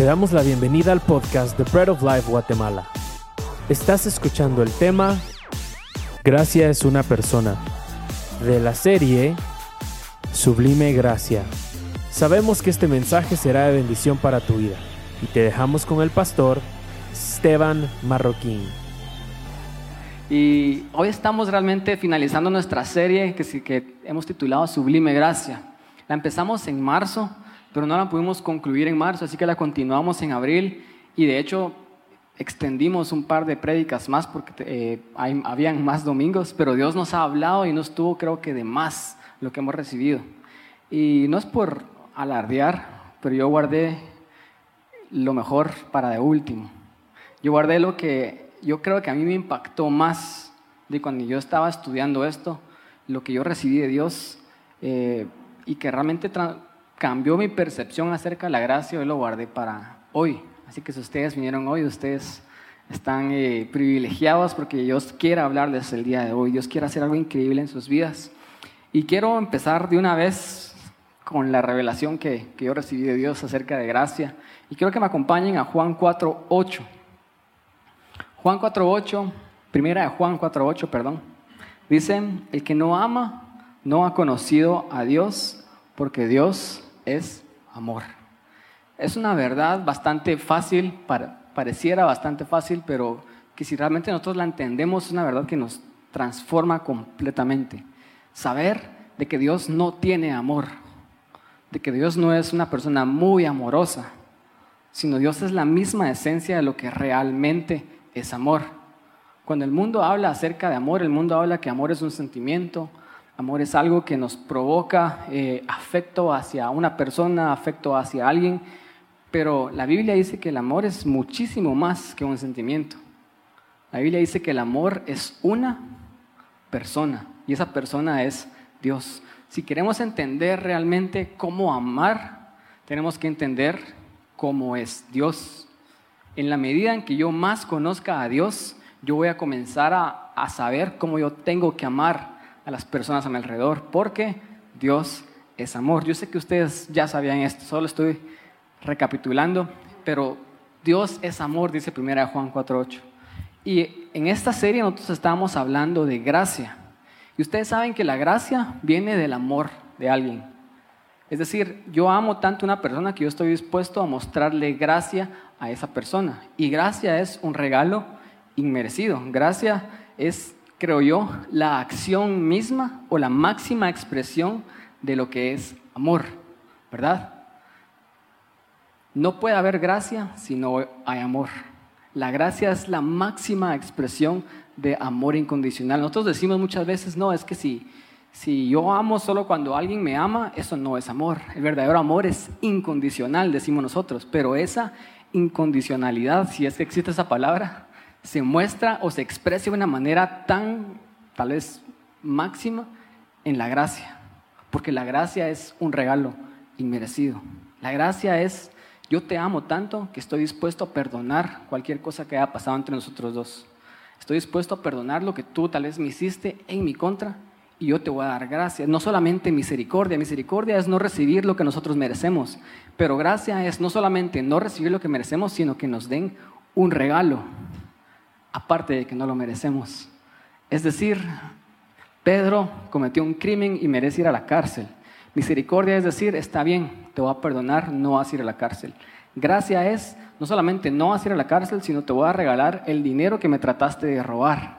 Te damos la bienvenida al podcast The Bread of Life Guatemala. Estás escuchando el tema Gracia es una persona de la serie Sublime Gracia. Sabemos que este mensaje será de bendición para tu vida y te dejamos con el pastor Esteban Marroquín. Y hoy estamos realmente finalizando nuestra serie que, que hemos titulado Sublime Gracia. La empezamos en marzo, pero no la pudimos concluir en marzo, así que la continuamos en abril y de hecho extendimos un par de prédicas más porque eh, hay- habían más domingos, pero Dios nos ha hablado y nos tuvo creo que de más lo que hemos recibido. Y no es por alardear, pero yo guardé lo mejor para de último. Yo guardé lo que yo creo que a mí me impactó más de cuando yo estaba estudiando esto, lo que yo recibí de Dios eh, y que realmente cambió mi percepción acerca de la gracia, yo lo guardé para hoy. Así que si ustedes vinieron hoy, ustedes están eh, privilegiados porque Dios quiere hablarles el día de hoy, Dios quiere hacer algo increíble en sus vidas. Y quiero empezar de una vez con la revelación que, que yo recibí de Dios acerca de gracia. Y quiero que me acompañen a Juan 4.8. Juan 4.8, primera de Juan 4.8, perdón. Dice, el que no ama no ha conocido a Dios porque Dios es amor. Es una verdad bastante fácil, pareciera bastante fácil, pero que si realmente nosotros la entendemos es una verdad que nos transforma completamente. Saber de que Dios no tiene amor, de que Dios no es una persona muy amorosa, sino Dios es la misma esencia de lo que realmente es amor. Cuando el mundo habla acerca de amor, el mundo habla que amor es un sentimiento, amor es algo que nos provoca eh, afecto hacia una persona, afecto hacia alguien, pero la Biblia dice que el amor es muchísimo más que un sentimiento. La Biblia dice que el amor es una persona y esa persona es Dios. Si queremos entender realmente cómo amar, tenemos que entender cómo es Dios. En la medida en que yo más conozca a Dios, yo voy a comenzar a, a saber cómo yo tengo que amar a las personas a mi alrededor, porque Dios es amor. Yo sé que ustedes ya sabían esto, solo estoy recapitulando, pero Dios es amor, dice 1 Juan 4.8. Y en esta serie nosotros estábamos hablando de gracia. Y ustedes saben que la gracia viene del amor de alguien. Es decir, yo amo tanto a una persona que yo estoy dispuesto a mostrarle gracia a esa persona. Y gracia es un regalo inmerecido. Gracia es, creo yo, la acción misma o la máxima expresión de lo que es amor, ¿verdad? No puede haber gracia si no hay amor. La gracia es la máxima expresión de amor incondicional. Nosotros decimos muchas veces, no, es que si, si yo amo solo cuando alguien me ama, eso no es amor. El verdadero amor es incondicional, decimos nosotros, pero esa incondicionalidad, si es que existe esa palabra, se muestra o se expresa de una manera tan, tal vez, máxima en la gracia, porque la gracia es un regalo inmerecido. La gracia es, yo te amo tanto que estoy dispuesto a perdonar cualquier cosa que haya pasado entre nosotros dos. Estoy dispuesto a perdonar lo que tú tal vez me hiciste en mi contra y yo te voy a dar gracia. No solamente misericordia, misericordia es no recibir lo que nosotros merecemos, pero gracia es no solamente no recibir lo que merecemos, sino que nos den un regalo, aparte de que no lo merecemos. Es decir, Pedro cometió un crimen y merece ir a la cárcel. Misericordia es decir, está bien, te voy a perdonar, no vas a ir a la cárcel. Gracia es no solamente no vas a ir a la cárcel, sino te voy a regalar el dinero que me trataste de robar,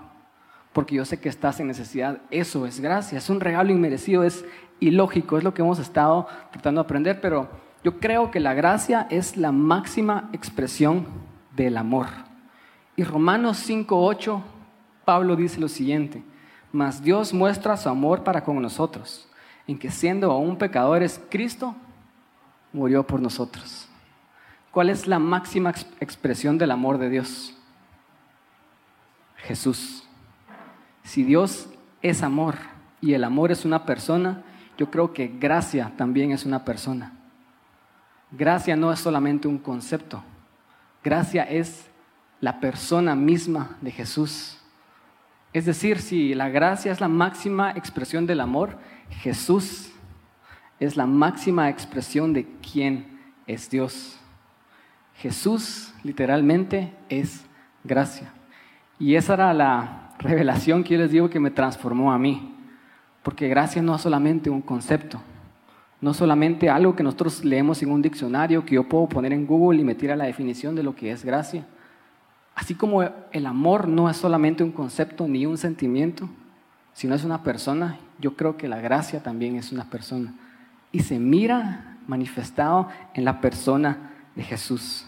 porque yo sé que estás en necesidad. Eso es gracia, es un regalo inmerecido, es ilógico, es lo que hemos estado tratando de aprender, pero yo creo que la gracia es la máxima expresión del amor. Y Romanos 5.8, Pablo dice lo siguiente, mas Dios muestra su amor para con nosotros, en que siendo aún pecadores, Cristo murió por nosotros. ¿Cuál es la máxima ex- expresión del amor de Dios? Jesús. Si Dios es amor y el amor es una persona, yo creo que gracia también es una persona. Gracia no es solamente un concepto, gracia es la persona misma de Jesús. Es decir, si la gracia es la máxima expresión del amor, Jesús es la máxima expresión de quién es Dios. Jesús literalmente es gracia. Y esa era la revelación que yo les digo que me transformó a mí. Porque gracia no es solamente un concepto, no solamente algo que nosotros leemos en un diccionario que yo puedo poner en Google y meter a la definición de lo que es gracia. Así como el amor no es solamente un concepto ni un sentimiento, sino es una persona, yo creo que la gracia también es una persona. Y se mira manifestado en la persona de Jesús.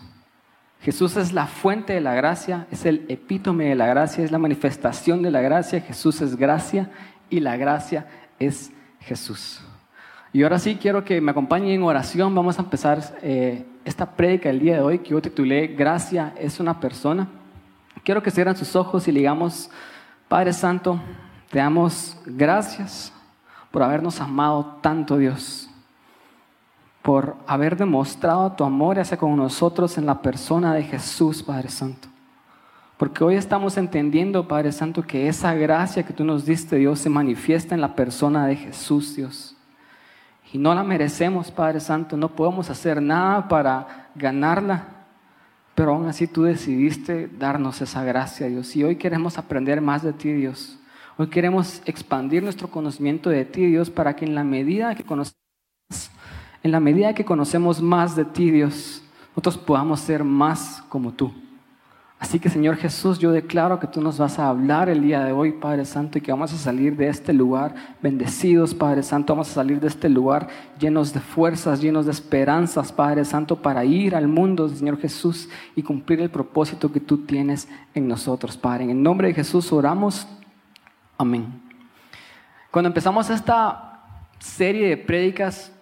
Jesús es la fuente de la gracia, es el epítome de la gracia, es la manifestación de la gracia. Jesús es gracia y la gracia es Jesús. Y ahora sí quiero que me acompañen en oración. Vamos a empezar eh, esta prédica el día de hoy que yo titulé Gracia es una persona. Quiero que cierren sus ojos y digamos, Padre Santo, te damos gracias por habernos amado tanto, Dios por haber demostrado tu amor hacia con nosotros en la persona de Jesús, Padre Santo. Porque hoy estamos entendiendo, Padre Santo, que esa gracia que tú nos diste, Dios, se manifiesta en la persona de Jesús, Dios. Y no la merecemos, Padre Santo, no podemos hacer nada para ganarla, pero aún así tú decidiste darnos esa gracia, Dios. Y hoy queremos aprender más de ti, Dios. Hoy queremos expandir nuestro conocimiento de ti, Dios, para que en la medida que conocemos en la medida que conocemos más de ti, Dios, nosotros podamos ser más como tú. Así que Señor Jesús, yo declaro que tú nos vas a hablar el día de hoy, Padre Santo, y que vamos a salir de este lugar bendecidos, Padre Santo. Vamos a salir de este lugar llenos de fuerzas, llenos de esperanzas, Padre Santo, para ir al mundo, Señor Jesús, y cumplir el propósito que tú tienes en nosotros, Padre. En el nombre de Jesús oramos. Amén. Cuando empezamos esta serie de prédicas,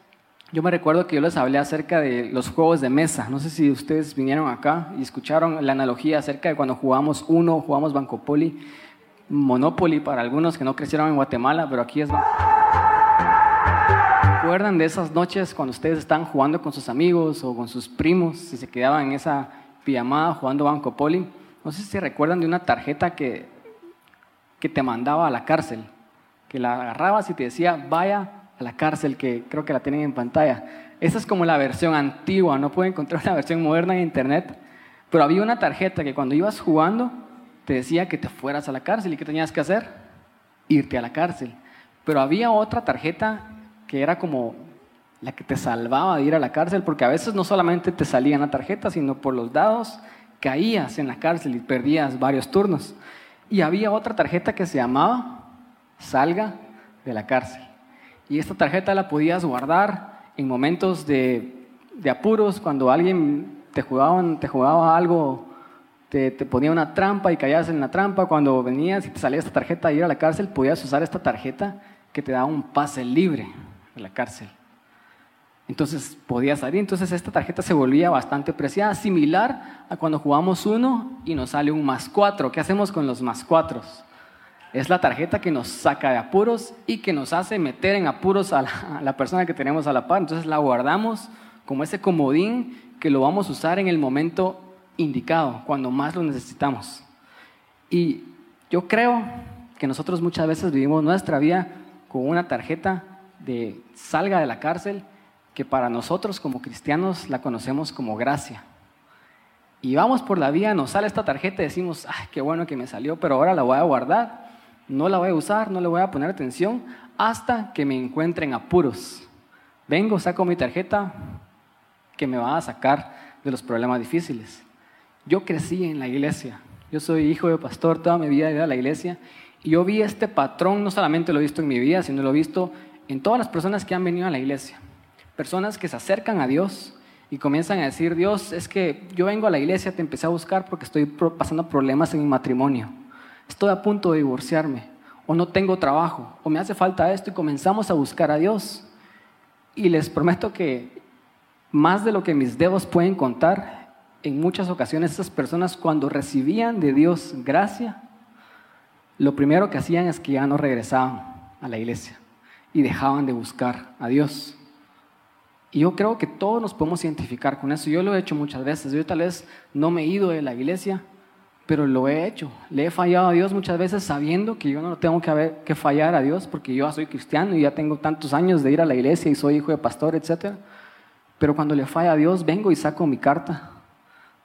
yo me recuerdo que yo les hablé acerca de los juegos de mesa. No sé si ustedes vinieron acá y escucharon la analogía acerca de cuando jugamos uno, jugamos Bancopoli, Monopoly para algunos que no crecieron en Guatemala, pero aquí es... ¿Recuerdan de esas noches cuando ustedes están jugando con sus amigos o con sus primos y se quedaban en esa pijamada jugando Bancopoli? No sé si recuerdan de una tarjeta que, que te mandaba a la cárcel, que la agarrabas y te decía, vaya la cárcel, que creo que la tienen en pantalla. Esa es como la versión antigua, no puedo encontrar una versión moderna en internet, pero había una tarjeta que cuando ibas jugando te decía que te fueras a la cárcel y ¿qué tenías que hacer? Irte a la cárcel. Pero había otra tarjeta que era como la que te salvaba de ir a la cárcel, porque a veces no solamente te salían la tarjeta, sino por los dados caías en la cárcel y perdías varios turnos. Y había otra tarjeta que se llamaba Salga de la cárcel. Y esta tarjeta la podías guardar en momentos de, apuros, cuando alguien te jugaba, te jugaba algo, te, ponía una trampa y caías en la trampa. Cuando venías y te salía esta tarjeta ir a la cárcel, podías usar esta tarjeta que te daba un pase libre de la cárcel. Entonces podías salir. Entonces esta tarjeta se volvía bastante preciada, similar a cuando jugamos uno y nos sale un más cuatro. ¿Qué hacemos con los más cuatros? Es la tarjeta que nos saca de apuros y que nos hace meter en apuros a la, persona que tenemos a la par. Entonces la guardamos como ese comodín que lo vamos a usar en el momento indicado, cuando más lo necesitamos. Y yo creo que nosotros muchas veces vivimos nuestra vida con una tarjeta de salga de la cárcel que para nosotros como cristianos la conocemos como gracia. Y vamos por la vía, nos sale esta tarjeta y decimos, ay, qué bueno que me salió, pero ahora la voy a guardar no la voy a usar, no le voy a poner atención hasta que me encuentren apuros. Vengo, saco mi tarjeta que me va a sacar de los problemas difíciles. Yo crecí en la iglesia, yo soy hijo de pastor, toda mi vida he ido a la iglesia y yo vi este patrón, no solamente lo he visto en mi vida, sino lo he visto en todas las personas que han venido a la iglesia. Personas que se acercan a Dios y comienzan a decir, Dios, es que yo vengo a la iglesia, te empecé a buscar porque estoy pasando problemas en mi matrimonio estoy a punto de divorciarme, o no tengo trabajo, o me hace falta esto, y comenzamos a buscar a Dios. Y les prometo que más de lo que mis dedos pueden contar, en muchas ocasiones esas personas cuando recibían de Dios gracia, lo primero que hacían es que ya no regresaban a la iglesia y dejaban de buscar a Dios. Y yo creo que todos nos podemos identificar con eso. Yo lo he hecho muchas veces. Yo tal vez no me he ido de la iglesia, pero lo he hecho. Le he fallado a Dios muchas veces sabiendo que yo no tengo que, fallar a Dios porque yo soy cristiano y ya tengo tantos años de ir a la iglesia y soy hijo de pastor, etc. Pero cuando le falla a Dios, vengo y saco mi carta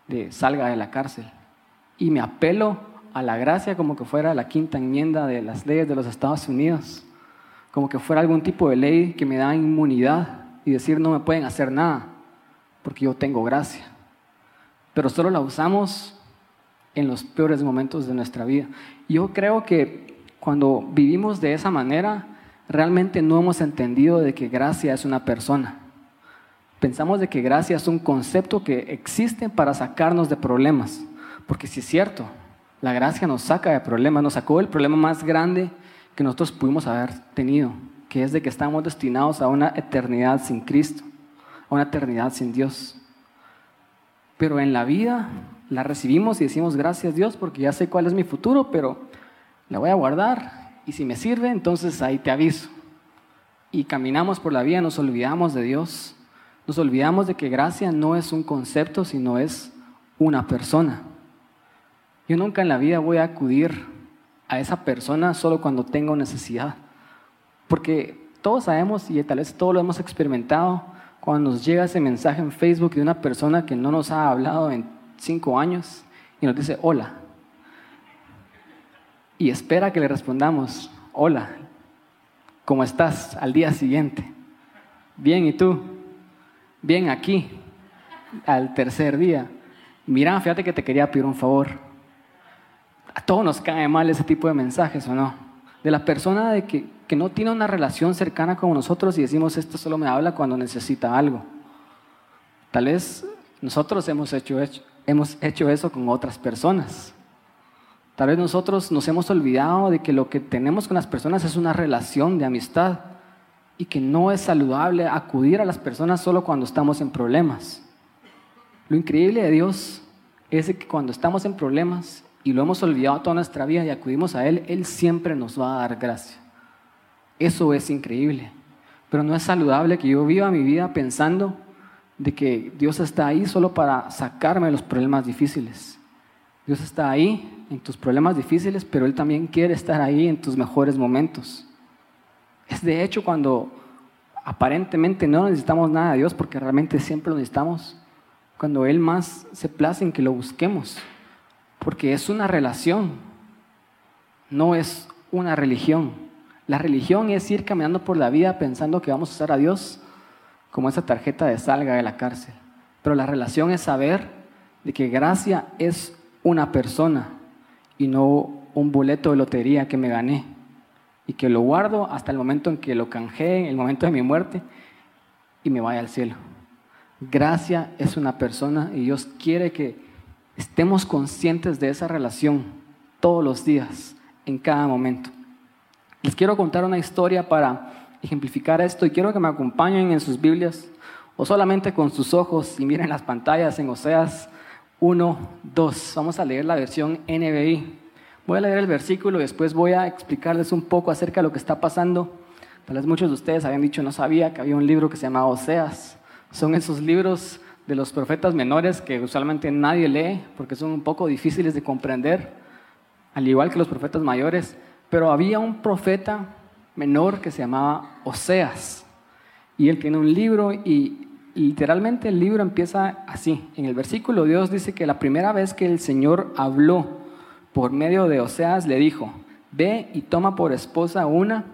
de salga de la cárcel. Y me apelo a la gracia como que fuera la quinta enmienda de las leyes de los Estados Unidos, como que fuera algún tipo de ley que me da inmunidad y decir no me pueden hacer nada, porque yo tengo gracia. Pero solo la usamos en los peores momentos de nuestra vida. Yo creo que cuando vivimos de esa manera, realmente no hemos entendido de que gracia es una persona. Pensamos de que gracia es un concepto que existe para sacarnos de problemas, porque si es cierto, la gracia nos saca de problemas, nos sacó el problema más grande que nosotros pudimos haber tenido, que es de que estamos destinados a una eternidad sin Cristo, a una eternidad sin Dios. Pero en la vida la recibimos y decimos gracias Dios porque ya sé cuál es mi futuro, pero la voy a guardar y si me sirve, entonces ahí te aviso. Y caminamos por la vida, nos olvidamos de Dios, nos olvidamos de que gracia no es un concepto, sino es una persona. Yo nunca en la vida voy a acudir a esa persona solo cuando tengo necesidad, porque todos sabemos y tal vez todos lo hemos experimentado cuando nos llega ese mensaje en Facebook de una persona que no nos ha hablado en cinco años y nos dice hola y espera que le respondamos, hola, ¿cómo estás? Al día siguiente. Bien, ¿y tú? Bien, aquí, al tercer día. Mira, fíjate que te quería pedir un favor. A todos nos cae mal ese tipo de mensajes, ¿o no? De la persona de que, que no tiene una relación cercana con nosotros y decimos, esto solo me habla cuando necesita algo. Tal vez nosotros hemos hecho, hemos hecho eso con otras personas. Tal vez nosotros nos hemos olvidado de que lo que tenemos con las personas es una relación de amistad y que no es saludable acudir a las personas solo cuando estamos en problemas. Lo increíble de Dios es que cuando estamos en problemas y lo hemos olvidado toda nuestra vida y acudimos a Él, Él siempre nos va a dar gracia. Eso es increíble. Pero no es saludable que yo viva mi vida pensando de que Dios está ahí solo para sacarme de los problemas difíciles. Dios está ahí en tus problemas difíciles, pero Él también quiere estar ahí en tus mejores momentos. Es de hecho cuando aparentemente no necesitamos nada de Dios, porque realmente siempre lo necesitamos, cuando Él más se place en que lo busquemos, porque es una relación, no es una religión. La religión es ir caminando por la vida pensando que vamos a usar a Dios como esa tarjeta de salga de la cárcel. Pero la relación es saber de que gracia es una persona y no un boleto de lotería que me gané y que lo guardo hasta el momento en que lo canjeé, en el momento de mi muerte y me vaya al cielo. Gracia es una persona y Dios quiere que estemos conscientes de esa relación todos los días, en cada momento. Les quiero contar una historia para ejemplificar esto y quiero que me acompañen en sus Biblias o solamente con sus ojos y miren las pantallas en Oseas 1, 2. Vamos a leer la versión NBI. Voy a leer el versículo y después voy a explicarles un poco acerca de lo que está pasando. Tal vez muchos de ustedes habían dicho, no sabía que había un libro que se llama Oseas. Son esos libros de los profetas menores que usualmente nadie lee porque son un poco difíciles de comprender, al igual que los profetas mayores. Pero había un profeta menor que se llamaba Oseas. Y él tiene un libro y literalmente el libro empieza así. En el versículo Dios dice que la primera vez que el Señor habló por medio de Oseas le dijo, ve y toma por esposa una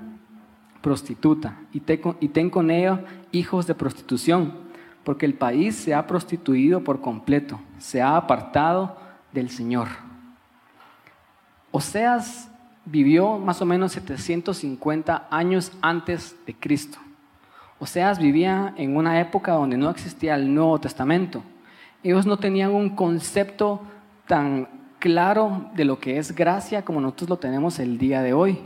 prostituta y, ten con ella hijos de prostitución, porque el país se ha prostituido por completo, se ha apartado del Señor. Oseas vivió más o menos 750 años antes de Cristo. Oseas vivía en una época donde no existía el Nuevo Testamento. Ellos no tenían un concepto tan claro de lo que es gracia como nosotros lo tenemos el día de hoy.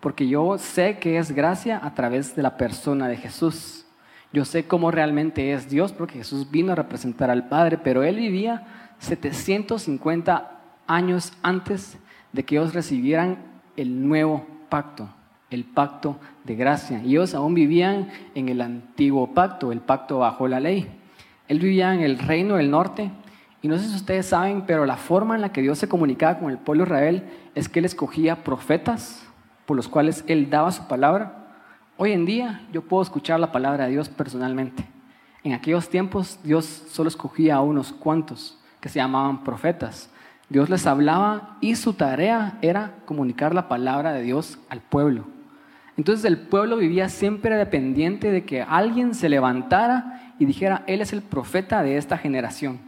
Porque yo sé que es gracia a través de la persona de Jesús. Yo sé cómo realmente es Dios porque Jesús vino a representar al Padre, pero Él vivía 750 años antes de que ellos recibieran el nuevo pacto el pacto de gracia. Y ellos aún vivían en el antiguo pacto, el pacto bajo la ley. Él vivía en el reino del norte. Y no sé si ustedes saben, pero la forma en la que Dios se comunicaba con el pueblo de Israel es que Él escogía profetas por los cuales Él daba su palabra. Hoy en día yo puedo escuchar la palabra de Dios personalmente. En aquellos tiempos Dios solo escogía a unos cuantos que se llamaban profetas. Dios les hablaba y su tarea era comunicar la palabra de Dios al pueblo. Entonces el pueblo vivía siempre dependiente de que alguien se levantara y dijera, Él es el profeta de esta generación.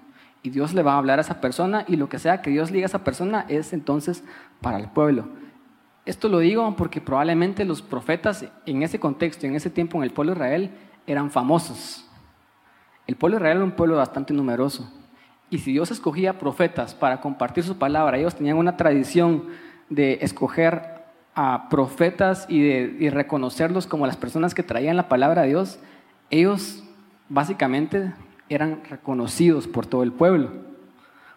Y Dios le va a hablar a esa persona y lo que sea que Dios diga a esa persona es entonces para el pueblo. Esto lo digo porque probablemente los profetas en ese contexto, en ese tiempo en el pueblo de Israel, eran famosos. El pueblo de Israel era un pueblo bastante numeroso. Y si Dios escogía profetas para compartir su palabra, ellos tenían una tradición de escoger a profetas y, de, reconocerlos como las personas que traían la palabra de Dios, ellos básicamente eran reconocidos por todo el pueblo.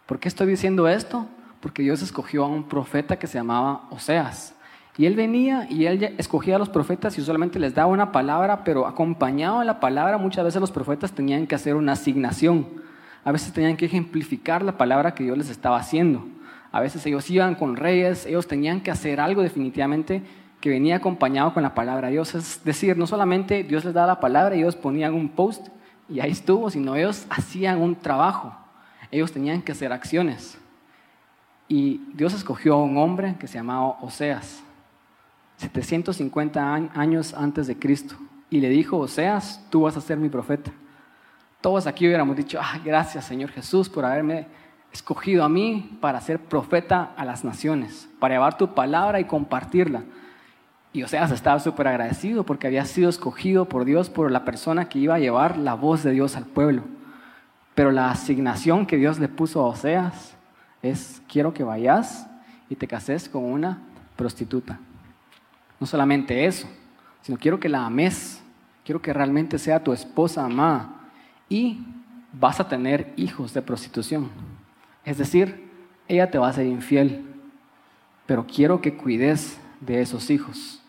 ¿Por qué estoy diciendo esto? Porque Dios escogió a un profeta que se llamaba Oseas. Y él venía y él escogía a los profetas y solamente les daba una palabra, pero acompañado de la palabra muchas veces los profetas tenían que hacer una asignación. A veces tenían que ejemplificar la palabra que Dios les estaba haciendo. A veces ellos iban con reyes, ellos tenían que hacer algo definitivamente que venía acompañado con la palabra de Dios. Es decir, no solamente Dios les daba la palabra y ellos ponían un post y ahí estuvo, sino ellos hacían un trabajo. Ellos tenían que hacer acciones. Y Dios escogió a un hombre que se llamaba Oseas, 750 años antes de Cristo, y le dijo, Oseas, tú vas a ser mi profeta. Todos aquí hubiéramos dicho, ah, gracias Señor Jesús por haberme escogido a mí para ser profeta a las naciones, para llevar tu palabra y compartirla. Y Oseas estaba súper agradecido porque había sido escogido por Dios, por la persona que iba a llevar la voz de Dios al pueblo. Pero la asignación que Dios le puso a Oseas es, quiero que vayas y te cases con una prostituta. No solamente eso, sino quiero que la ames, quiero que realmente sea tu esposa amada y vas a tener hijos de prostitución. Es decir, ella te va a ser infiel, pero quiero que cuides de esos hijos.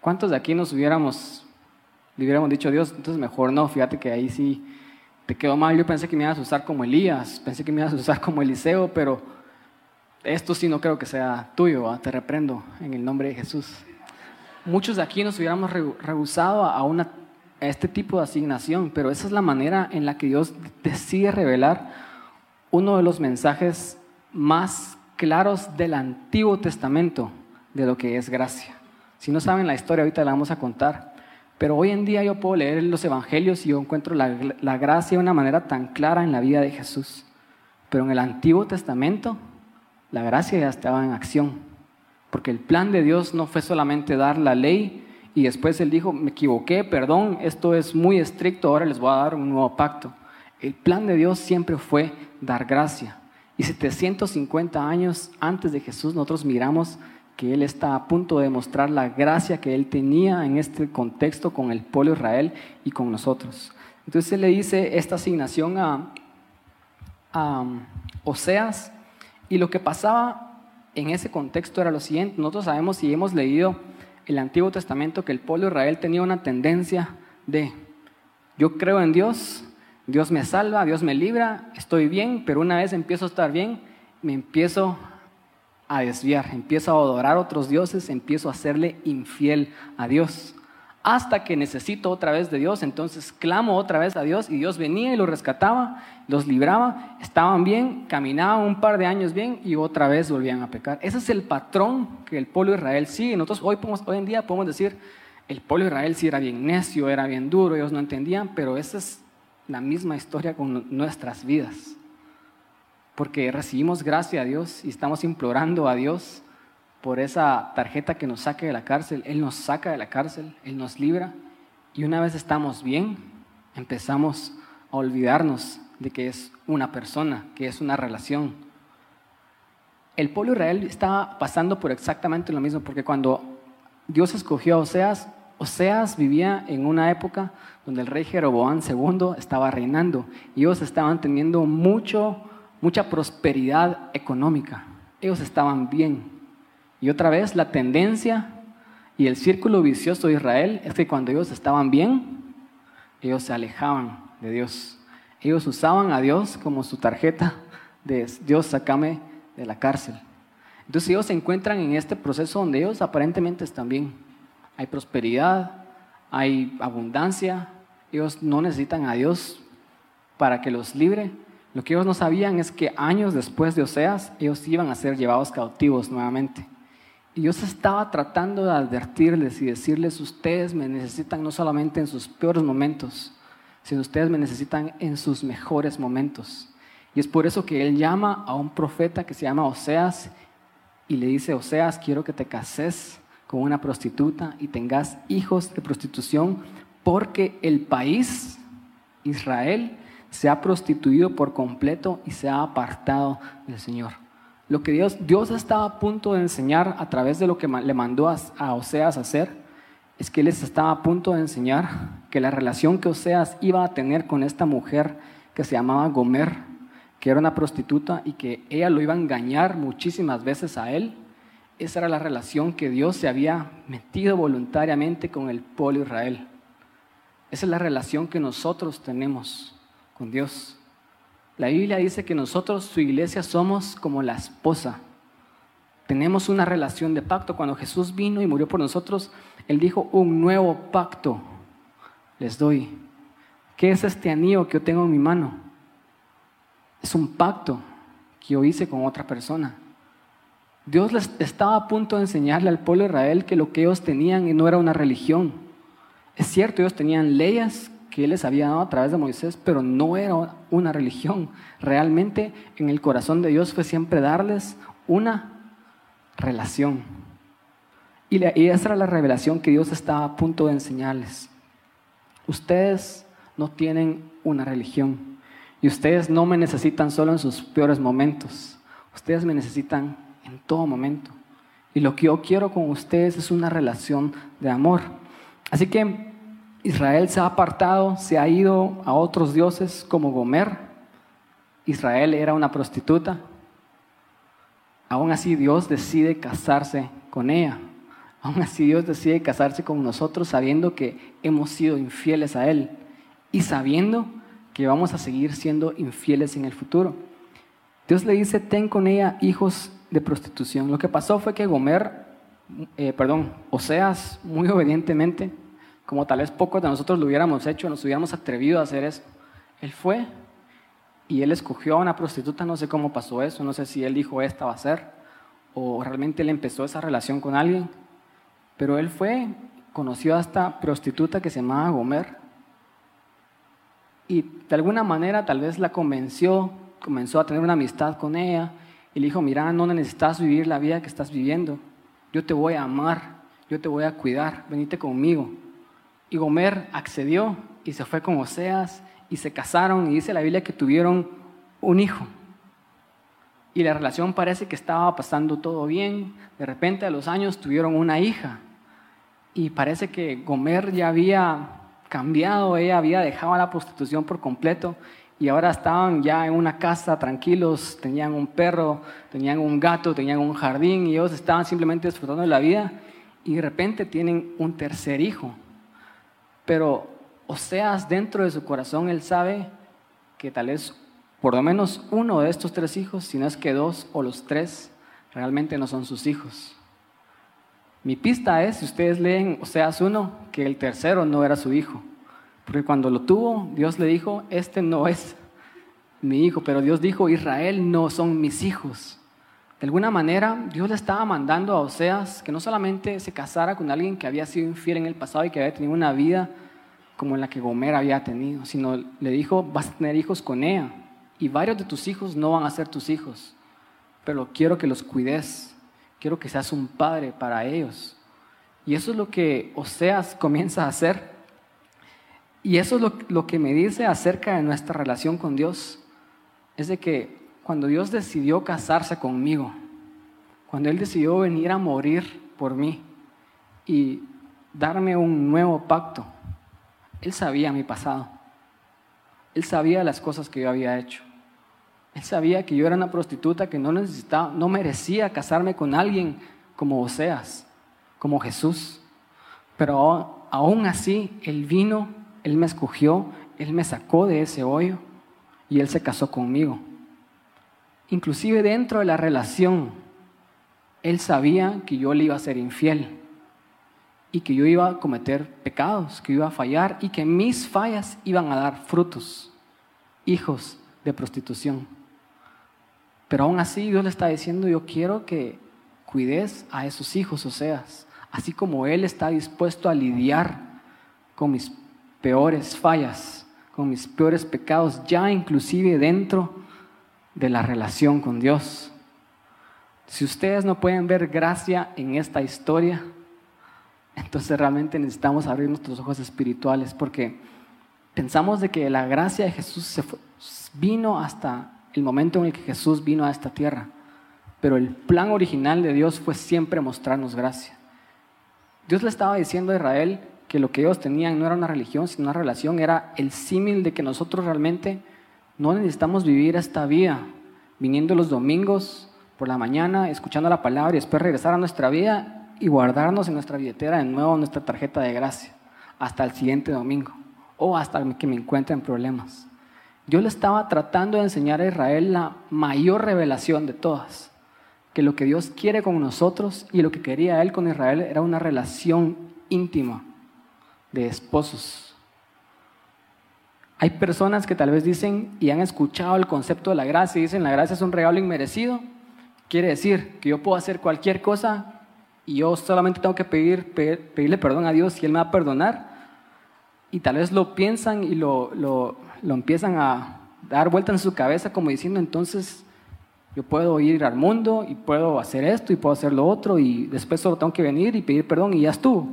¿Cuántos de aquí nos hubiéramos, le hubiéramos dicho, Dios, entonces mejor no, fíjate que ahí sí te quedó mal, yo pensé que me ibas a usar como Elías, pensé que me ibas a usar como Eliseo, pero esto sí no creo que sea tuyo, te reprendo en el nombre de Jesús. Muchos de aquí nos hubiéramos rehusado a, una, a este tipo de asignación, pero esa es la manera en la que Dios decide revelar uno de los mensajes más claros del Antiguo Testamento de lo que es gracia. Si no saben la historia, ahorita la vamos a contar. Pero hoy en día yo puedo leer los evangelios y yo encuentro la, la gracia de una manera tan clara en la vida de Jesús. Pero en el Antiguo Testamento, la gracia ya estaba en acción. Porque el plan de Dios no fue solamente dar la ley y después Él dijo, me equivoqué, perdón, esto es muy estricto, ahora les voy a dar un nuevo pacto. El plan de Dios siempre fue dar gracia. Y 750 años antes de Jesús nosotros miramos que Él está a punto de mostrar la gracia que Él tenía en este contexto con el pueblo Israel y con nosotros. Entonces Él le dice esta asignación a, a um, Oseas y lo que pasaba en ese contexto era lo siguiente. Nosotros sabemos y hemos leído el Antiguo Testamento que el pueblo de Israel tenía una tendencia de yo creo en Dios, Dios me salva, Dios me libra, estoy bien, pero una vez empiezo a estar bien, me empiezo a desviar, empiezo a adorar a otros dioses, empiezo a hacerle infiel a Dios. Hasta que necesito otra vez de Dios, entonces clamo otra vez a Dios y Dios venía y los rescataba, los libraba, estaban bien, caminaban un par de años bien y otra vez volvían a pecar. Ese es el patrón que el pueblo de Israel sigue. Nosotros hoy, hoy en día podemos decir, el pueblo de Israel sí era bien necio, era bien duro, ellos no entendían, pero ese es la misma historia con nuestras vidas. Porque recibimos gracia a Dios y estamos implorando a Dios por esa tarjeta que nos saque de la cárcel. Él nos saca de la cárcel, Él nos libra. Y una vez estamos bien, empezamos a olvidarnos de que es una persona, que es una relación. El pueblo Israel estaba pasando por exactamente lo mismo, porque cuando Dios escogió a Oseas, Oseas vivía en una época donde el rey Jeroboam II estaba reinando y ellos estaban teniendo mucho, mucha prosperidad económica. Ellos estaban bien. Y otra vez la tendencia y el círculo vicioso de Israel es que cuando ellos estaban bien, ellos se alejaban de Dios. Ellos usaban a Dios como su tarjeta de Dios, sacame de la cárcel. Entonces ellos se encuentran en este proceso donde ellos aparentemente están bien hay prosperidad, hay abundancia. Ellos no necesitan a Dios para que los libre, Lo que ellos no sabían es que años después de Oseas, ellos iban a ser llevados cautivos nuevamente. Y Dios estaba tratando de advertirles y decirles, ustedes me necesitan no solamente en sus peores momentos, sino ustedes me necesitan en sus mejores momentos. Y es por eso que Él llama a un profeta que se llama Oseas y le dice, Oseas, quiero que te cases con una prostituta y tengas hijos de prostitución, porque el país, Israel, se ha prostituido por completo y se ha apartado del Señor. Lo que Dios, Dios estaba a punto de enseñar a través de lo que le mandó a, a Oseas hacer, es que les estaba a punto de enseñar que la relación que Oseas iba a tener con esta mujer que se llamaba Gomer, que era una prostituta y que ella lo iba a engañar muchísimas veces a él, esa era la relación que Dios se había metido voluntariamente con el pueblo Israel. Esa es la relación que nosotros tenemos con Dios. La Biblia dice que nosotros, su iglesia, somos como la esposa. Tenemos una relación de pacto. Cuando Jesús vino y murió por nosotros, Él dijo, un nuevo pacto les doy. ¿Qué es este anillo que yo tengo en mi mano? Es un pacto que yo hice con otra persona. Dios les estaba a punto de enseñarle al pueblo de Israel que lo que ellos tenían no era una religión. Es cierto, ellos tenían leyes que Él les había dado a través de Moisés, pero no era una religión. Realmente en el corazón de Dios fue siempre darles una relación. Y, esa era la revelación que Dios estaba a punto de enseñarles. Ustedes no tienen una religión y ustedes no me necesitan solo en sus peores momentos. Ustedes me necesitan en todo momento. Y lo que yo quiero con ustedes es una relación de amor. Así que Israel se ha apartado, se ha ido a otros dioses como Gomer. Israel era una prostituta. Aún así Dios decide casarse con ella. Aún así Dios decide casarse con nosotros sabiendo que hemos sido infieles a Él y sabiendo que vamos a seguir siendo infieles en el futuro. Dios le dice, ten con ella hijos de prostitución. Lo que pasó fue que Gomer, eh, perdón, Oseas, muy obedientemente, como tal vez pocos de nosotros lo hubiéramos hecho, nos hubiéramos atrevido a hacer eso. Él fue y él escogió a una prostituta, no sé cómo pasó eso, no sé si él dijo esta va a ser, o realmente él empezó esa relación con alguien, pero él fue, conoció a esta prostituta que se llamaba Gomer y de alguna manera tal vez la convenció, comenzó a tener una amistad con ella y le dijo, mira, no necesitas vivir la vida que estás viviendo, yo te voy a amar, yo te voy a cuidar, venite conmigo. Y Gomer accedió y se fue con Oseas y se casaron y dice la Biblia que tuvieron un hijo y la relación parece que estaba pasando todo bien. De repente a los años tuvieron una hija y parece que Gomer ya había cambiado, ella había dejado la prostitución por completo y ahora estaban ya en una casa tranquilos, tenían un perro, tenían un gato, tenían un jardín y ellos estaban simplemente disfrutando de la vida y de repente tienen un tercer hijo. Pero Oseas dentro de su corazón él sabe que tal vez por lo menos uno de estos tres hijos, si no es que dos o los tres, realmente no son sus hijos. Mi pista es, si ustedes leen Oseas 1, que el tercero no era su hijo. Porque cuando lo tuvo, Dios le dijo, este no es mi hijo, pero Dios dijo, Israel no son mis hijos. De alguna manera, Dios le estaba mandando a Oseas que no solamente se casara con alguien que había sido infiel en el pasado y que había tenido una vida como la que Gomer había tenido, sino le dijo, vas a tener hijos con ella y varios de tus hijos no van a ser tus hijos, pero quiero que los cuides quiero que seas un padre para ellos. Y eso es lo que Oseas comienza a hacer. Y eso es lo, que me dice acerca de nuestra relación con Dios. Es de que cuando Dios decidió casarse conmigo, cuando Él decidió venir a morir por mí y darme un nuevo pacto, Él sabía mi pasado. Él sabía las cosas que yo había hecho. Él sabía que yo era una prostituta que no necesitaba, no merecía casarme con alguien como Oseas, como Jesús. Pero aún así, Él vino, Él me escogió, Él me sacó de ese hoyo y Él se casó conmigo. Inclusive dentro de la relación, Él sabía que yo le iba a ser infiel y que yo iba a cometer pecados, que iba a fallar y que mis fallas iban a dar frutos, hijos de prostitución. Pero aún así Dios le está diciendo, yo quiero que cuides a esos hijos, o sea, así como Él está dispuesto a lidiar con mis peores fallas, con mis peores pecados, ya inclusive dentro de la relación con Dios. Si ustedes no pueden ver gracia en esta historia, entonces realmente necesitamos abrir nuestros ojos espirituales porque pensamos de que la gracia de Jesús se vino hasta el momento en el que Jesús vino a esta tierra, pero el plan original de Dios fue siempre mostrarnos gracia. Dios le estaba diciendo a Israel que lo que ellos tenían no era una religión, sino una relación, era el símil de que nosotros realmente no necesitamos vivir esta vida viniendo los domingos por la mañana, escuchando la palabra y después regresar a nuestra vida y guardarnos en nuestra billetera de nuevo nuestra tarjeta de gracia hasta el siguiente domingo o hasta que me encuentre en problemas. Yo le estaba tratando de enseñar a Israel la mayor revelación de todas, que lo que Dios quiere con nosotros y lo que quería Él con Israel era una relación íntima de esposos. Hay personas que tal vez dicen y han escuchado el concepto de la gracia y dicen la gracia es un regalo inmerecido. Quiere decir que yo puedo hacer cualquier cosa y yo solamente tengo que pedir, pedirle perdón a Dios y Él me va a perdonar. Y tal vez lo piensan y lo, lo, lo empiezan a dar vuelta en su cabeza como diciendo entonces yo puedo ir al mundo y puedo hacer esto y puedo hacer lo otro y después solo tengo que venir y pedir perdón y ya estuvo.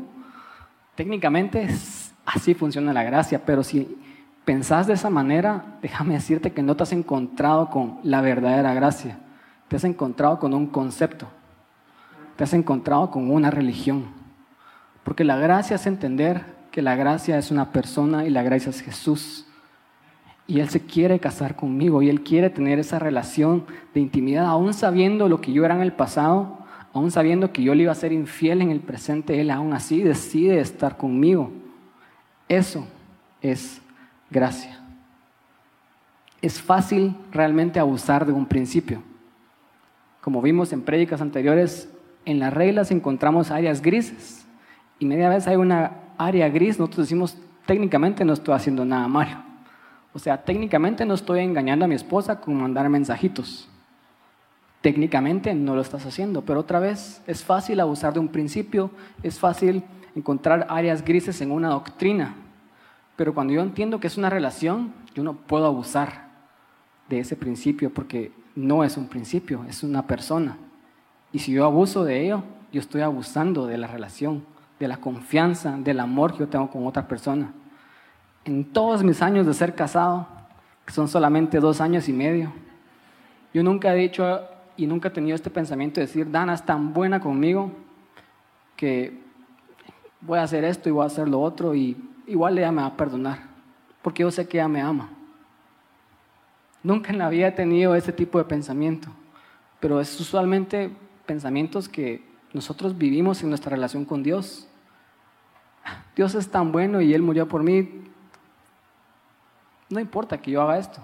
Técnicamente así funciona la gracia, pero si pensás de esa manera, déjame decirte que no te has encontrado con la verdadera gracia, te has encontrado con un concepto, te has encontrado con una religión. Porque la gracia es entender que la gracia es una persona y la gracia es Jesús. Y Él se quiere casar conmigo y Él quiere tener esa relación de intimidad, aún sabiendo lo que yo era en el pasado, aún sabiendo que yo le iba a ser infiel en el presente, Él aún así decide estar conmigo. Eso es gracia. Es fácil realmente abusar de un principio. Como vimos en prédicas anteriores, en las reglas encontramos áreas grises. Y media vez hay una área gris, nosotros decimos, técnicamente no estoy haciendo nada malo. O sea, técnicamente no estoy engañando a mi esposa con mandar mensajitos. Técnicamente no lo estás haciendo, pero otra vez es fácil abusar de un principio, es fácil encontrar áreas grises en una doctrina, pero cuando yo entiendo que es una relación, yo no puedo abusar de ese principio porque no es un principio, es una persona. Y si yo abuso de ello, yo estoy abusando de la relación, de la confianza, del amor que yo tengo con otra persona. En todos mis años de ser casado, que son solamente dos años y medio, yo nunca he dicho y nunca he tenido este pensamiento de decir, Dana es tan buena conmigo que voy a hacer esto y voy a hacer lo otro y igual ella me va a perdonar, porque yo sé que ella me ama. Nunca en la vida he tenido ese tipo de pensamiento, pero es usualmente pensamientos que nosotros vivimos en nuestra relación con Dios. Dios es tan bueno y Él murió por mí. No importa que yo haga esto,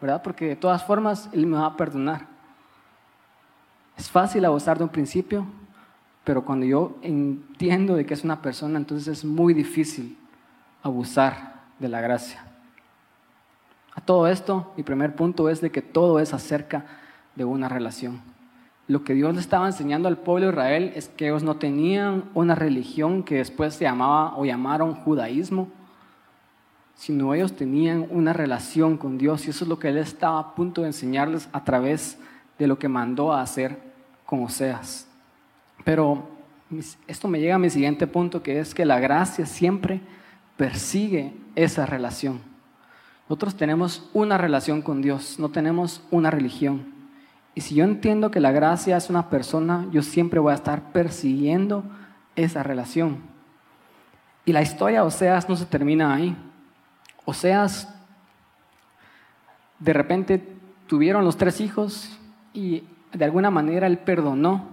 ¿verdad? Porque de todas formas Él me va a perdonar. Es fácil abusar de un principio, pero cuando yo entiendo de que es una persona, entonces es muy difícil abusar de la gracia. A todo esto, mi primer punto es de que todo es acerca de una relación. Lo que Dios le estaba enseñando al pueblo de Israel es que ellos no tenían una religión que después se llamaba o llamaron judaísmo, sino ellos tenían una relación con Dios y eso es lo que Él estaba a punto de enseñarles a través de lo que mandó a hacer con Oseas. Pero esto me llega a mi siguiente punto, que es que la gracia siempre persigue esa relación. Nosotros tenemos una relación con Dios, no tenemos una religión. Si yo entiendo que la gracia es una persona, yo siempre voy a estar persiguiendo esa relación. Y la historia de Oseas no se termina ahí. Oseas, de repente tuvieron los tres hijos y de alguna manera él perdonó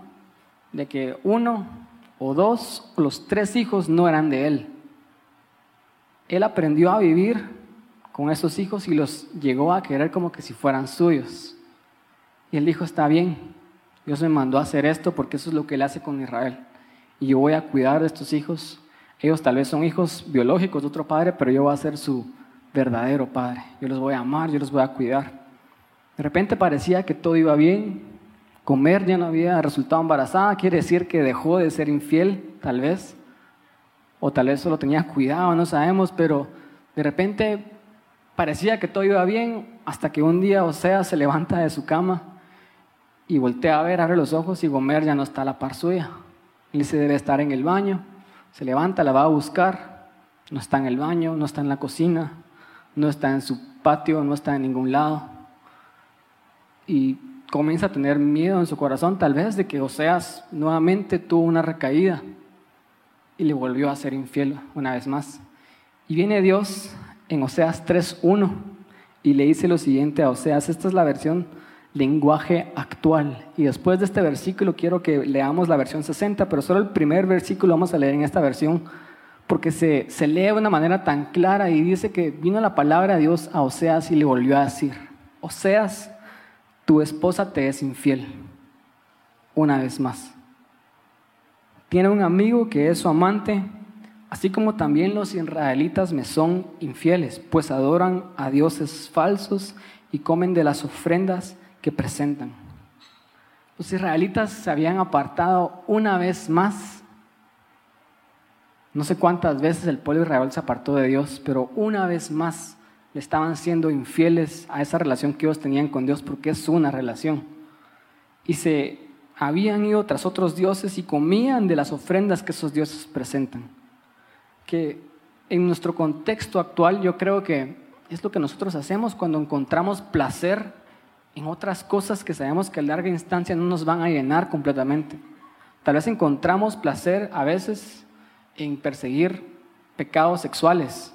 de que uno o dos o los tres hijos no eran de él. Él aprendió a vivir con esos hijos y los llegó a querer como que si fueran suyos. Y él dijo, está bien, Dios me mandó a hacer esto porque eso es lo que él hace con Israel. Y yo voy a cuidar de estos hijos. Ellos tal vez son hijos biológicos de otro padre, pero yo voy a ser su verdadero, Padre. Yo los voy a amar, yo los voy a cuidar. De repente parecía que todo iba bien, comer ya no había resultado embarazada, quiere decir que dejó de ser infiel, tal vez, o tal vez solo tenía cuidado, no sabemos, pero de repente parecía que todo iba bien hasta que un día Osea se levanta de su cama y voltea a ver, abre los ojos y Gomer ya no está a la par suya. Él se debe estar en el baño, se levanta, la va a buscar, no está en el baño, no está en la cocina, no está en su patio, no está en ningún lado. Y comienza a tener miedo en su corazón tal vez de que Oseas nuevamente tuvo una recaída y le volvió a ser infiel una vez más. Y viene Dios en Oseas 3.1 y le dice lo siguiente a Oseas, esta es la versión lenguaje actual. Y después de este versículo quiero que leamos la versión 60, pero solo el primer versículo vamos a leer en esta versión porque se, se lee de una manera tan clara y dice que vino la palabra de Dios a Oseas y le volvió a decir, Oseas, tu esposa te es infiel, una vez más. Tiene un amigo que es su amante, así como también los israelitas me son infieles, pues adoran a dioses falsos y comen de las ofrendas que presentan. Los israelitas se habían apartado una vez más no sé cuántas veces el pueblo de Israel se apartó de Dios, pero una vez más le estaban siendo infieles a esa relación que ellos tenían con Dios, porque es una relación. Y se habían ido tras otros dioses y comían de las ofrendas que esos dioses presentan. Que en nuestro contexto actual yo creo que es lo que nosotros hacemos cuando encontramos placer en otras cosas que sabemos que a larga instancia no nos van a llenar completamente. Tal vez encontramos placer a veces en perseguir pecados sexuales.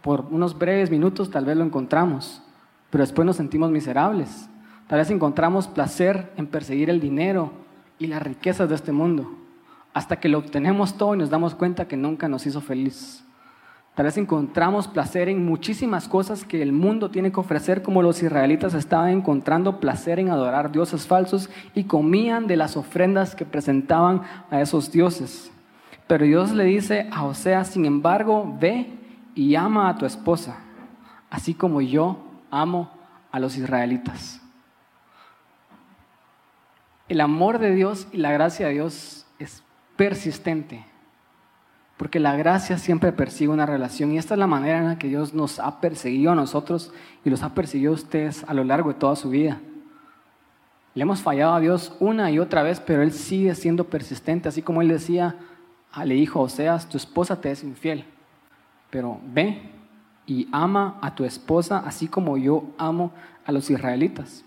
Por unos breves minutos tal vez lo encontramos, pero después nos sentimos miserables. Tal vez encontramos placer en perseguir el dinero y las riquezas de este mundo, hasta que lo obtenemos todo y nos damos cuenta que nunca nos hizo feliz. Tal vez encontramos placer en muchísimas cosas que el mundo tiene que ofrecer, como los israelitas estaban encontrando placer en adorar dioses falsos y comían de las ofrendas que presentaban a esos dioses. Pero Dios le dice a Osea, sin embargo, ve y ama a tu esposa, así como yo amo a los israelitas. El amor de Dios y la gracia de Dios es persistente, porque la gracia siempre persigue una relación y esta es la manera en la que Dios nos ha perseguido a nosotros y los ha perseguido a ustedes a lo largo de toda su vida. Le hemos fallado a Dios una y otra vez, pero Él sigue siendo persistente, así como Él decía, Ah, le dijo Oseas, tu esposa te es infiel, pero ve y ama a tu esposa así como yo amo a los israelitas.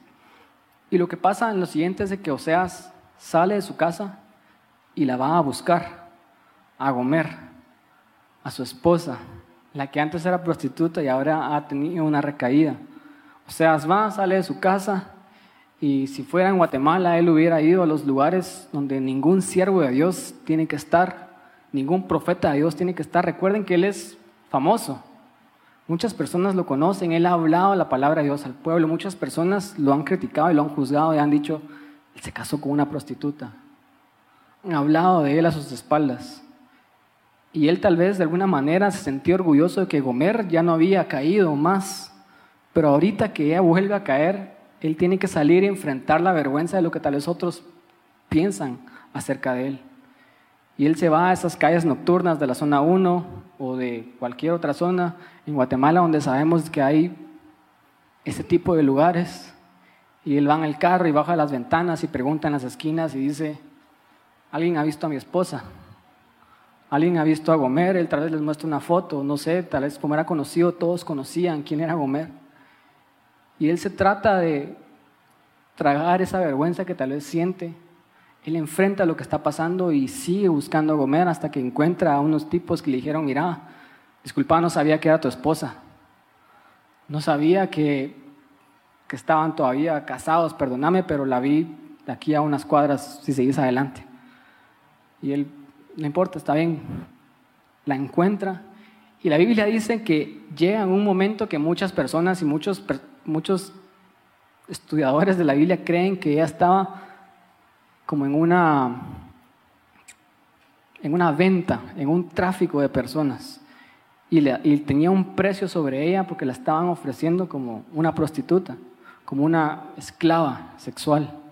Y lo que pasa en lo siguiente es que Oseas sale de su casa y la va a buscar, a Gomer, a su esposa, la que antes era prostituta y ahora ha tenido una recaída. Oseas va, sale de su casa y si fuera en Guatemala, él hubiera ido a los lugares donde ningún siervo de Dios tiene que estar ningún profeta de Dios tiene que estar. Recuerden que Él es famoso. Muchas personas lo conocen, Él ha hablado la palabra de Dios al pueblo. Muchas personas lo han criticado y lo han juzgado y han dicho, Él se casó con una prostituta. Han hablado de Él a sus espaldas. Y Él tal vez de alguna manera se sentía orgulloso de que Gomer ya no había caído más. Pero ahorita que ella vuelve a caer, Él tiene que salir y enfrentar la vergüenza de lo que tal vez otros piensan acerca de Él. Y él se va a esas calles nocturnas de la zona 1 o de cualquier otra zona en Guatemala donde sabemos que hay ese tipo de lugares. Y él va en el carro y baja las ventanas y pregunta en las esquinas y dice, ¿alguien ha visto a mi esposa? ¿Alguien ha visto a Gomer? Él tal vez les muestra una foto, no sé, tal vez como era conocido, todos conocían quién era Gomer. Y él se trata de tragar esa vergüenza que tal vez siente él enfrenta lo que está pasando y sigue buscando a Gomer hasta que encuentra a unos tipos que le dijeron, mira, disculpa, no sabía que era tu esposa. No sabía que, que estaban todavía casados, perdóname, pero la vi de aquí a unas cuadras si seguís adelante. Y él, no importa, está bien, la encuentra. Y la Biblia dice que llega un momento que muchas personas y muchos, muchos estudiadores de la Biblia creen que ella estaba como en una, en una venta, en un tráfico de personas. y, y tenía un precio sobre ella porque la estaban ofreciendo como una prostituta, como una esclava sexual.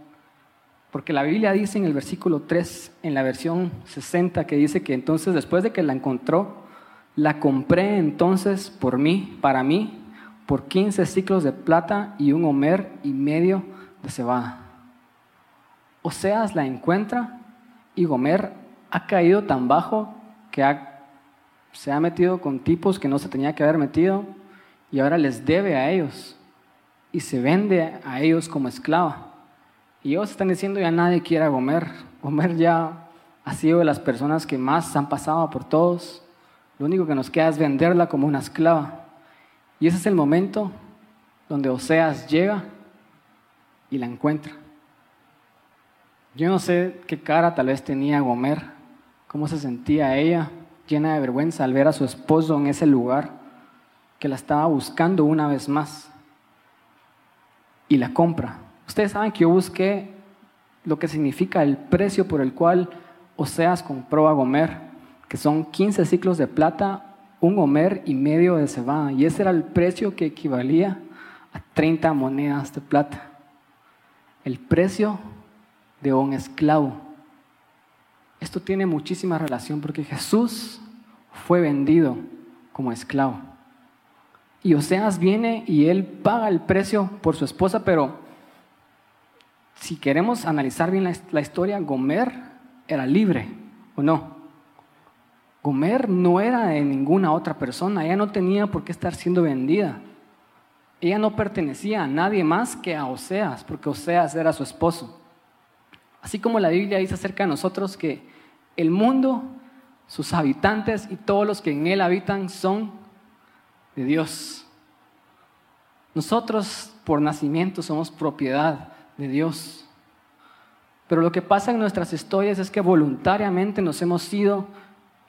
Porque la Biblia dice en el versículo 3, en la versión 60, que dice que entonces después de que la encontró, la compré entonces por mí, para mí, por 15 ciclos de plata y un homer y medio de cebada. Oseas la encuentra y Gomer ha caído tan bajo que ha- se ha metido con tipos que no se tenía que haber metido y ahora les debe a ellos y se vende a ellos como esclava. Y ellos están diciendo ya nadie quiere a Gomer. Gomer ya ha sido de las personas que más han pasado por todos. Lo único que nos queda es venderla como una esclava. Y ese es el momento donde Oseas llega y la encuentra. Yo no sé qué cara tal vez tenía Gomer, cómo se sentía ella, llena de vergüenza al ver a su esposo en ese lugar, que la estaba buscando una vez más. Y la compra. Ustedes saben que yo busqué lo que significa el precio por el cual Oseas compró a Gomer, que son 15 ciclos de plata, un homer y medio de cebada. Y ese era el precio que equivalía a 30 monedas de plata. El precio de un esclavo. Esto tiene muchísima relación porque Jesús fue vendido como esclavo. Y Oseas viene y él paga el precio por su esposa, pero si queremos analizar bien la, historia, Gomer era libre, ¿o no? Gomer no era de ninguna otra persona, ella no tenía por qué estar siendo vendida. Ella no pertenecía a nadie más que a Oseas, porque Oseas era su esposo. Así como la Biblia dice acerca de nosotros que el mundo, sus habitantes y todos los que en él habitan son de Dios. Nosotros por nacimiento somos propiedad de Dios. Pero lo que pasa en nuestras historias es que voluntariamente nos hemos ido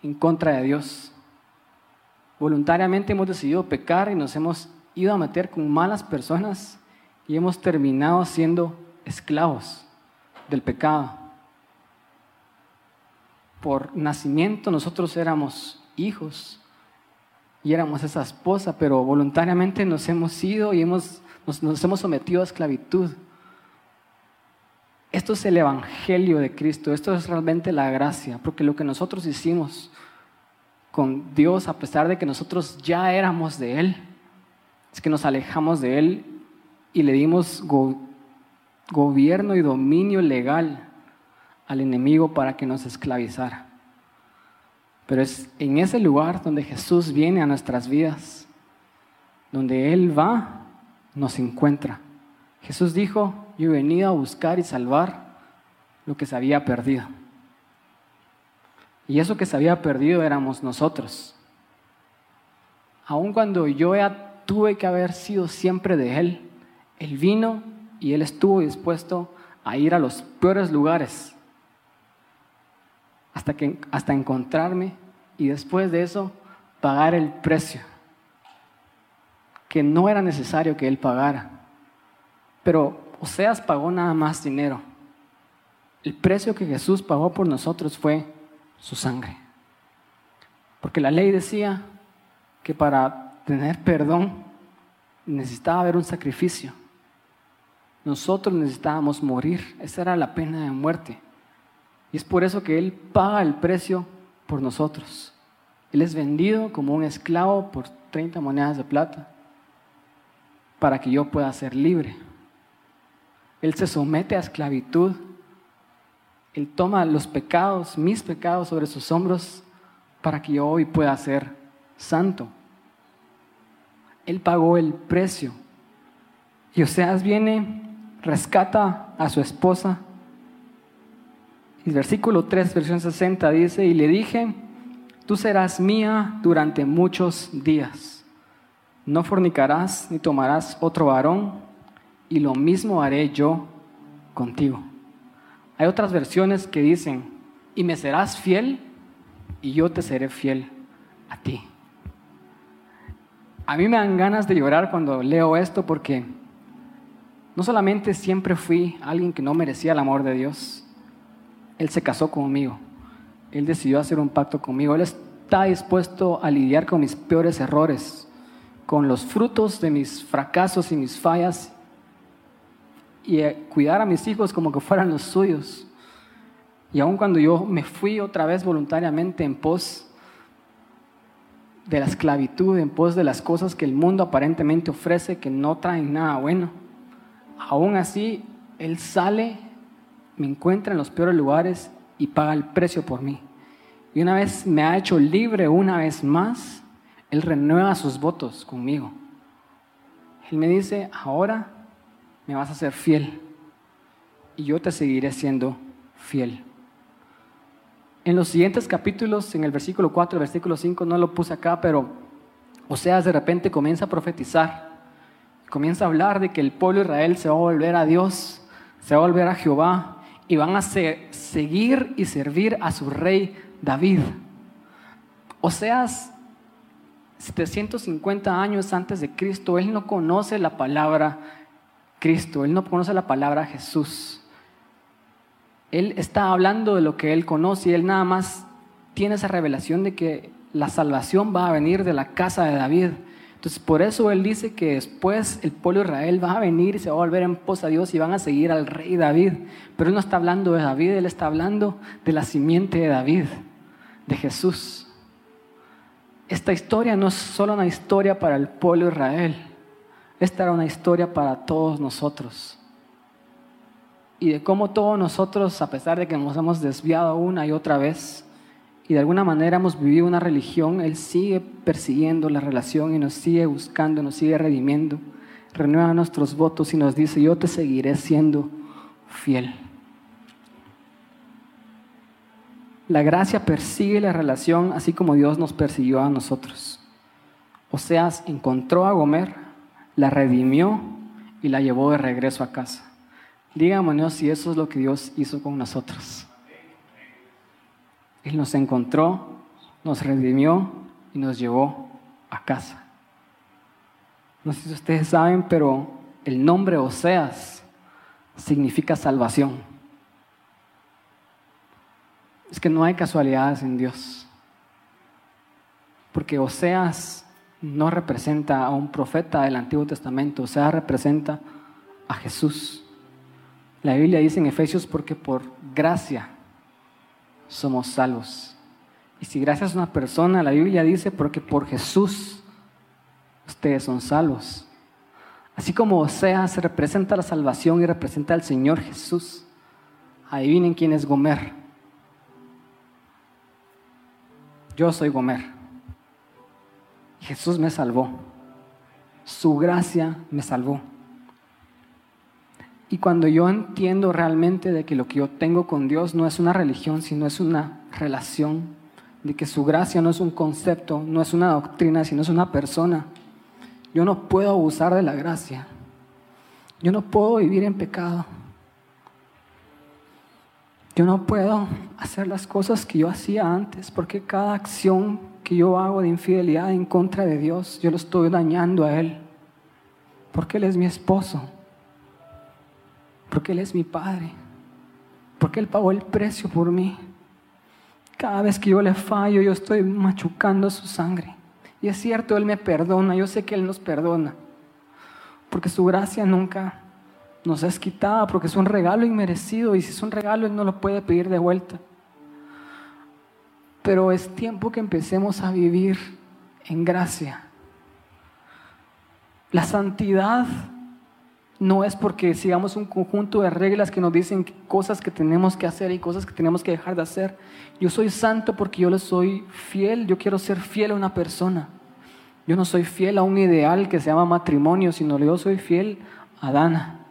en contra de Dios. Voluntariamente hemos decidido pecar y nos hemos ido a meter con malas personas y hemos terminado siendo esclavos del pecado. Por nacimiento nosotros éramos hijos y éramos esa esposa, pero voluntariamente nos hemos ido y hemos, nos, nos hemos sometido a esclavitud. Esto es el Evangelio de Cristo, esto es realmente la gracia, porque lo que nosotros hicimos con Dios, a pesar de que nosotros ya éramos de Él, es que nos alejamos de Él y le dimos go gobierno y dominio legal al enemigo para que nos esclavizara. Pero es en ese lugar donde Jesús viene a nuestras vidas, donde Él va, nos encuentra. Jesús dijo, yo he venido a buscar y salvar lo que se había perdido. Y eso que se había perdido éramos nosotros. Aun cuando yo ya tuve que haber sido siempre de Él, Él vino y Él estuvo dispuesto a ir a los peores lugares hasta, que, hasta encontrarme y después de eso pagar el precio que no era necesario que Él pagara. Pero Oseas pagó nada más dinero. El precio que Jesús pagó por nosotros fue su sangre. Porque la ley decía que para tener perdón necesitaba haber un sacrificio. Nosotros necesitábamos morir. Esa era la pena de muerte. Y es por eso que Él paga el precio por nosotros. Él es vendido como un esclavo por 30 monedas de plata para que yo pueda ser libre. Él se somete a esclavitud. Él toma los pecados, mis pecados sobre sus hombros para que yo hoy pueda ser santo. Él pagó el precio. Y Oseas viene, rescata a su esposa. Y versículo 3, versión 60 dice, y le dije, tú serás mía durante muchos días. No fornicarás ni tomarás otro varón, y lo mismo haré yo contigo. Hay otras versiones que dicen, y me serás fiel, y yo te seré fiel a ti. A mí me dan ganas de llorar cuando leo esto porque no solamente siempre fui alguien que no merecía el amor de Dios, Él se casó conmigo, Él decidió hacer un pacto conmigo, Él está dispuesto a lidiar con mis peores errores, con los frutos de mis fracasos y mis fallas y cuidar a mis hijos como que fueran los suyos. Y aun cuando yo me fui otra vez voluntariamente en pos de la esclavitud, en pos de las cosas que el mundo aparentemente ofrece que no traen nada bueno, aún así Él sale, me encuentra en los peores lugares y paga el precio por mí. Y una vez me ha hecho libre, una vez más, Él renueva sus votos conmigo. Él me dice, ahora me vas a ser fiel y yo te seguiré siendo fiel. En los siguientes capítulos, en el versículo 4, el versículo 5, no lo puse acá, pero Oseas de repente comienza a profetizar, comienza a hablar de que el pueblo de Israel se va a volver a Dios, se va a volver a Jehová y van a seguir y servir a su rey David. Oseas, 750 años antes de Cristo, él no conoce la palabra Cristo, él no conoce la palabra Jesús. Él está hablando de lo que él conoce y él nada más tiene esa revelación de que la salvación va a venir de la casa de David. Entonces, por eso él dice que después el pueblo de Israel va a venir y se va a volver en pos a Dios y van a seguir al rey David. Pero él no está hablando de David, él está hablando de la simiente de David, de Jesús. Esta historia no es solo una historia para el pueblo de Israel. Esta era una historia para todos nosotros. Y de cómo todos nosotros, a pesar de que nos hemos desviado una y otra vez, y de alguna manera hemos vivido una religión, Él sigue persiguiendo la relación y nos sigue buscando, nos sigue redimiendo, renueva nuestros votos y nos dice, yo te seguiré siendo fiel. La gracia persigue la relación así como Dios nos persiguió a nosotros. Oseas encontró a Gomer, la redimió y la llevó de regreso a casa. Dígame si eso es lo que Dios hizo con nosotros. Él nos encontró, nos redimió y nos llevó a casa. No sé si ustedes saben, pero el nombre Oseas significa salvación. Es que no hay casualidades en Dios. Porque Oseas no representa a un profeta del Antiguo Testamento, o sea, representa a Jesús. La Biblia dice en Efesios porque por gracia somos salvos. Y si gracias a una persona, la Biblia dice porque por Jesús ustedes son salvos. Así como sea, se representa la salvación y representa al Señor Jesús. Adivinen quién es Gomer. Yo soy Gomer. Jesús me salvó. Su gracia me salvó. Y cuando yo entiendo realmente de que lo que yo tengo con Dios no es una religión, sino es una relación, de que su gracia no es un concepto, no es una doctrina, sino es una persona, yo no puedo abusar de la gracia. Yo no puedo vivir en pecado. Yo no puedo hacer las cosas que yo hacía antes, porque cada acción que yo hago de infidelidad en contra de Dios, yo lo estoy dañando a Él. Porque Él es mi esposo. Porque Él es mi padre. Porque Él pagó el precio por mí. Cada vez que yo le fallo, yo estoy machucando su sangre. Y es cierto, Él me perdona. Yo sé que Él nos perdona. Porque su gracia nunca nos es quitada. Porque es un regalo inmerecido. Y si es un regalo, Él no lo puede pedir de vuelta. Pero es tiempo que empecemos a vivir en gracia. La santidad no es porque sigamos un conjunto de reglas que nos dicen cosas que tenemos que hacer y cosas que tenemos que dejar de hacer. Yo soy santo porque yo le soy fiel, yo quiero ser fiel a una persona. Yo no soy fiel a un ideal que se llama matrimonio, sino yo soy fiel a Dana.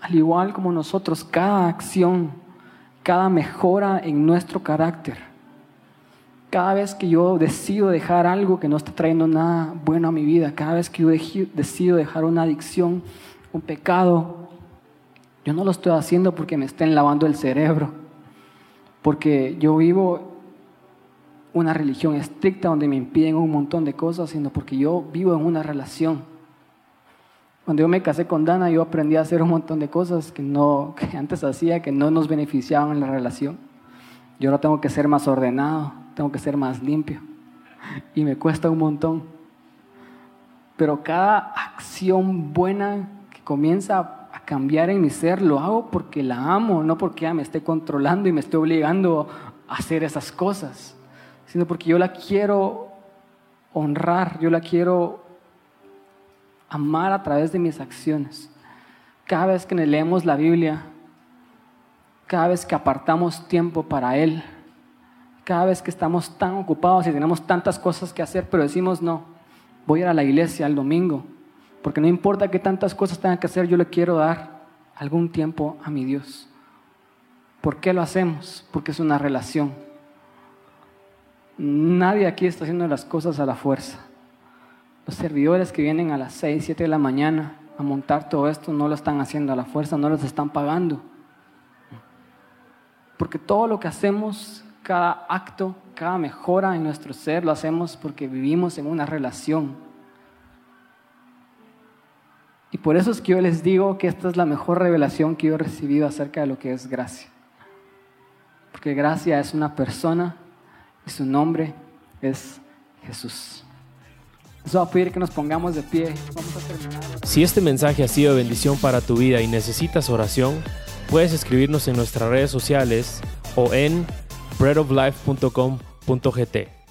Al igual como nosotros, cada acción, cada mejora en nuestro carácter cada vez que yo decido dejar algo que no está trayendo nada bueno a mi vida, cada vez que yo decido dejar una adicción, un pecado, yo no lo estoy haciendo porque me estén lavando el cerebro, porque yo vivo una religión estricta donde me impiden un montón de cosas, sino porque yo vivo en una relación. Cuando yo me casé con Dana, yo aprendí a hacer un montón de cosas que, no, que antes hacía, que no nos beneficiaban en la relación. Yo ahora tengo que ser más ordenado tengo que ser más limpio. Y me cuesta un montón. Pero cada acción buena que comienza a cambiar en mi ser, lo hago porque la amo, no porque ella me esté controlando y me esté obligando a hacer esas cosas, sino porque yo la quiero honrar, yo la quiero amar a través de mis acciones. Cada vez que leemos la Biblia, cada vez que apartamos tiempo para Él, cada vez que estamos tan ocupados y tenemos tantas cosas que hacer, pero decimos no, voy a ir a la iglesia el domingo, porque no importa qué tantas cosas tenga que hacer, yo le quiero dar algún tiempo a mi Dios. ¿Por qué lo hacemos? Porque es una relación. Nadie aquí está haciendo las cosas a la fuerza. Los servidores que vienen a las 6, 7 de la mañana a montar todo esto no lo están haciendo a la fuerza, no los están pagando. Porque todo lo que hacemos, cada acto, cada mejora en nuestro ser, lo hacemos porque vivimos en una relación. Y por eso es que yo les digo que esta es la mejor revelación que yo he recibido acerca de lo que es gracia. Porque gracia es una persona y su nombre es Jesús. Va a pedir que nos pongamos de pie. Vamos a terminar. Si este mensaje ha sido bendición para tu vida y necesitas oración, puedes escribirnos en nuestras redes sociales o en breadoflife.com.gt.